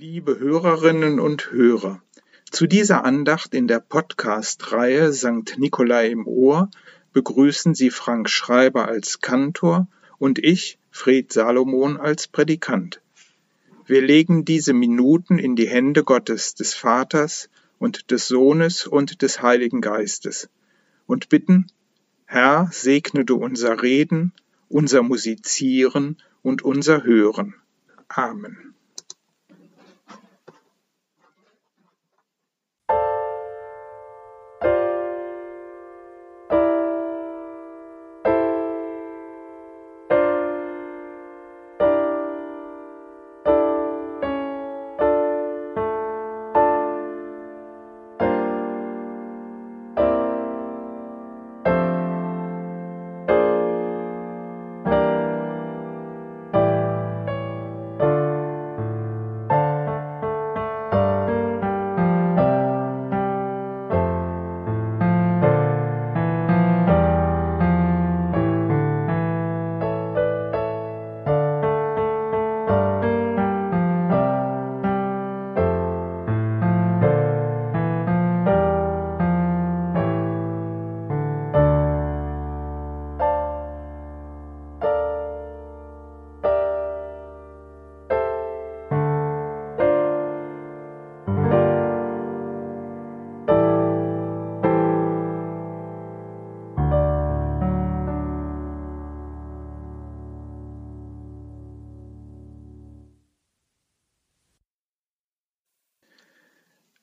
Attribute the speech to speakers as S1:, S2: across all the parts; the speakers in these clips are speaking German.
S1: Liebe Hörerinnen und Hörer, zu dieser Andacht in der Podcast-Reihe St. Nikolai im Ohr begrüßen Sie Frank Schreiber als Kantor und ich, Fred Salomon, als Predikant. Wir legen diese Minuten in die Hände Gottes, des Vaters und des Sohnes und des Heiligen Geistes und bitten, Herr, segne du unser Reden, unser Musizieren und unser Hören. Amen.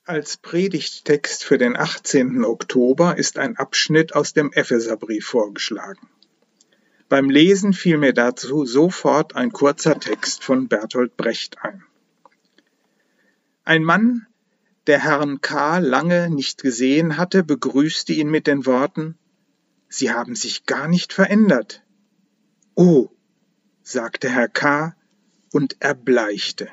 S1: Als Predigttext für den 18. Oktober ist ein Abschnitt aus dem Epheserbrief vorgeschlagen. Beim Lesen fiel mir dazu sofort ein kurzer Text von Bertolt Brecht ein. Ein Mann, der Herrn K. lange nicht gesehen hatte, begrüßte ihn mit den Worten Sie haben sich gar nicht verändert. Oh, sagte Herr K. und erbleichte.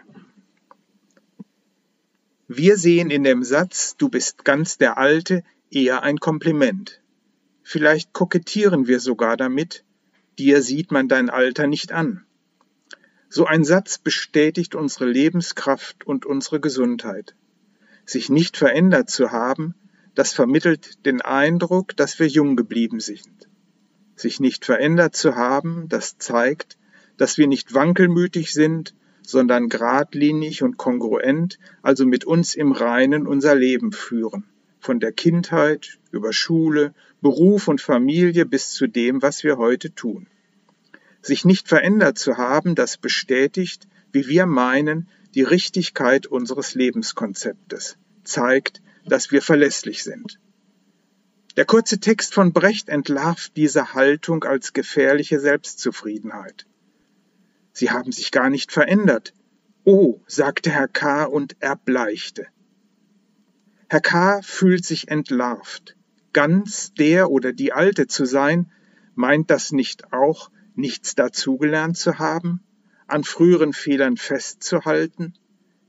S1: Wir sehen in dem Satz Du bist ganz der Alte eher ein Kompliment. Vielleicht kokettieren wir sogar damit, dir sieht man dein Alter nicht an. So ein Satz bestätigt unsere Lebenskraft und unsere Gesundheit. Sich nicht verändert zu haben, das vermittelt den Eindruck, dass wir jung geblieben sind. Sich nicht verändert zu haben, das zeigt, dass wir nicht wankelmütig sind, sondern geradlinig und kongruent, also mit uns im Reinen unser Leben führen, von der Kindheit über Schule, Beruf und Familie bis zu dem, was wir heute tun. Sich nicht verändert zu haben, das bestätigt, wie wir meinen, die Richtigkeit unseres Lebenskonzeptes, zeigt, dass wir verlässlich sind. Der kurze Text von Brecht entlarvt diese Haltung als gefährliche Selbstzufriedenheit. Sie haben sich gar nicht verändert. Oh, sagte Herr K. und erbleichte. Herr K. fühlt sich entlarvt. Ganz der oder die Alte zu sein, meint das nicht auch, nichts dazugelernt zu haben, an früheren Fehlern festzuhalten,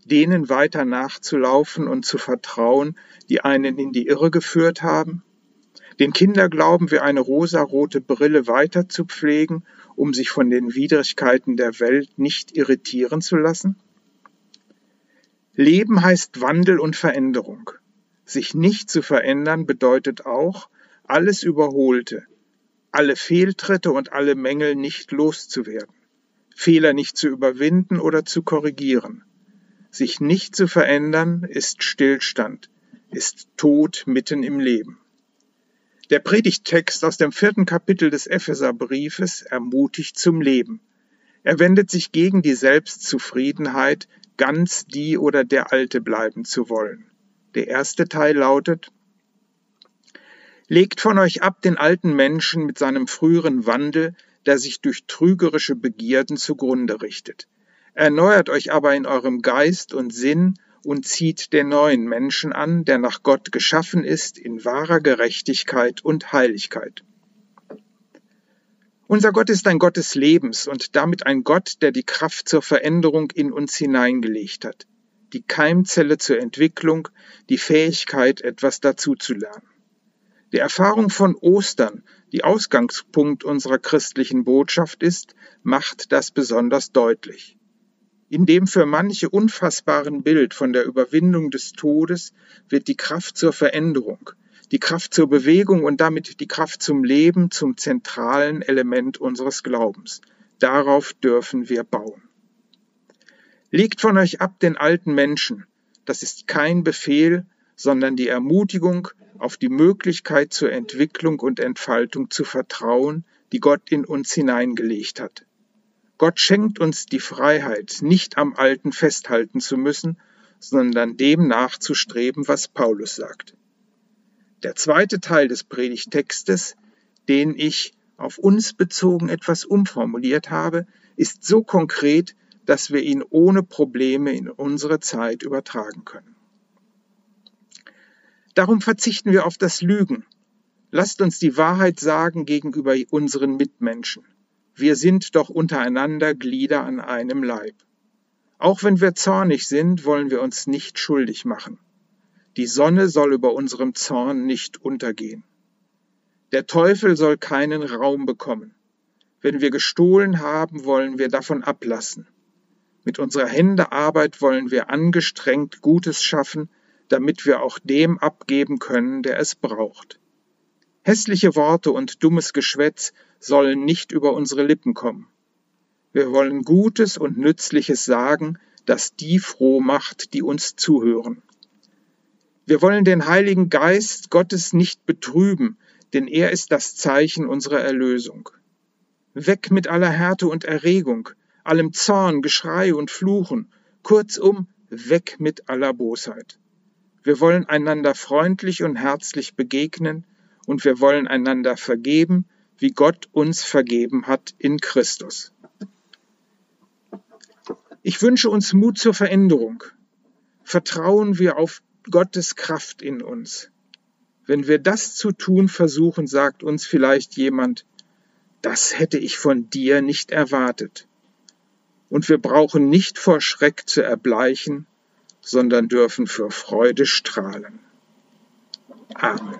S1: denen weiter nachzulaufen und zu vertrauen, die einen in die Irre geführt haben? Den Kinderglauben wie eine rosarote Brille weiter zu pflegen um sich von den Widrigkeiten der Welt nicht irritieren zu lassen? Leben heißt Wandel und Veränderung. Sich nicht zu verändern bedeutet auch, alles Überholte, alle Fehltritte und alle Mängel nicht loszuwerden, Fehler nicht zu überwinden oder zu korrigieren. Sich nicht zu verändern ist Stillstand, ist Tod mitten im Leben. Der Predigttext aus dem vierten Kapitel des Epheserbriefes ermutigt zum Leben. Er wendet sich gegen die Selbstzufriedenheit, ganz die oder der Alte bleiben zu wollen. Der erste Teil lautet, Legt von euch ab den alten Menschen mit seinem früheren Wandel, der sich durch trügerische Begierden zugrunde richtet. Erneuert euch aber in eurem Geist und Sinn und zieht den neuen Menschen an, der nach Gott geschaffen ist in wahrer Gerechtigkeit und Heiligkeit. Unser Gott ist ein Gott des Lebens und damit ein Gott, der die Kraft zur Veränderung in uns hineingelegt hat, die Keimzelle zur Entwicklung, die Fähigkeit, etwas dazuzulernen. Die Erfahrung von Ostern, die Ausgangspunkt unserer christlichen Botschaft ist, macht das besonders deutlich. In dem für manche unfassbaren Bild von der Überwindung des Todes wird die Kraft zur Veränderung, die Kraft zur Bewegung und damit die Kraft zum Leben zum zentralen Element unseres Glaubens. Darauf dürfen wir bauen. Legt von euch ab den alten Menschen. Das ist kein Befehl, sondern die Ermutigung, auf die Möglichkeit zur Entwicklung und Entfaltung zu vertrauen, die Gott in uns hineingelegt hat. Gott schenkt uns die Freiheit, nicht am Alten festhalten zu müssen, sondern dem nachzustreben, was Paulus sagt. Der zweite Teil des Predigtextes, den ich auf uns bezogen etwas umformuliert habe, ist so konkret, dass wir ihn ohne Probleme in unsere Zeit übertragen können. Darum verzichten wir auf das Lügen. Lasst uns die Wahrheit sagen gegenüber unseren Mitmenschen. Wir sind doch untereinander Glieder an einem Leib. Auch wenn wir zornig sind, wollen wir uns nicht schuldig machen. Die Sonne soll über unserem Zorn nicht untergehen. Der Teufel soll keinen Raum bekommen. Wenn wir gestohlen haben, wollen wir davon ablassen. Mit unserer Hände Arbeit wollen wir angestrengt Gutes schaffen, damit wir auch dem abgeben können, der es braucht. Hässliche Worte und dummes Geschwätz sollen nicht über unsere Lippen kommen. Wir wollen Gutes und Nützliches sagen, das die froh macht, die uns zuhören. Wir wollen den Heiligen Geist Gottes nicht betrüben, denn er ist das Zeichen unserer Erlösung. Weg mit aller Härte und Erregung, allem Zorn, Geschrei und Fluchen, kurzum, weg mit aller Bosheit. Wir wollen einander freundlich und herzlich begegnen, und wir wollen einander vergeben, wie Gott uns vergeben hat in Christus. Ich wünsche uns Mut zur Veränderung. Vertrauen wir auf Gottes Kraft in uns. Wenn wir das zu tun versuchen, sagt uns vielleicht jemand, das hätte ich von dir nicht erwartet. Und wir brauchen nicht vor Schreck zu erbleichen, sondern dürfen für Freude strahlen. Amen.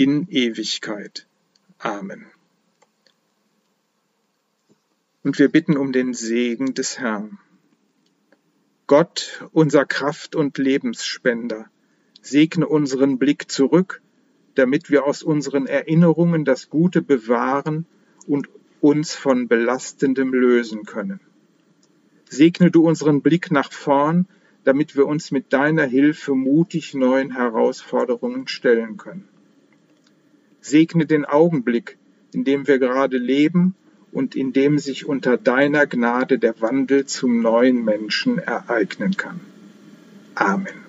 S1: in Ewigkeit. Amen. Und wir bitten um den Segen des Herrn. Gott, unser Kraft- und Lebensspender, segne unseren Blick zurück, damit wir aus unseren Erinnerungen das Gute bewahren und uns von Belastendem lösen können. Segne du unseren Blick nach vorn, damit wir uns mit deiner Hilfe mutig neuen Herausforderungen stellen können. Segne den Augenblick, in dem wir gerade leben und in dem sich unter deiner Gnade der Wandel zum neuen Menschen ereignen kann. Amen.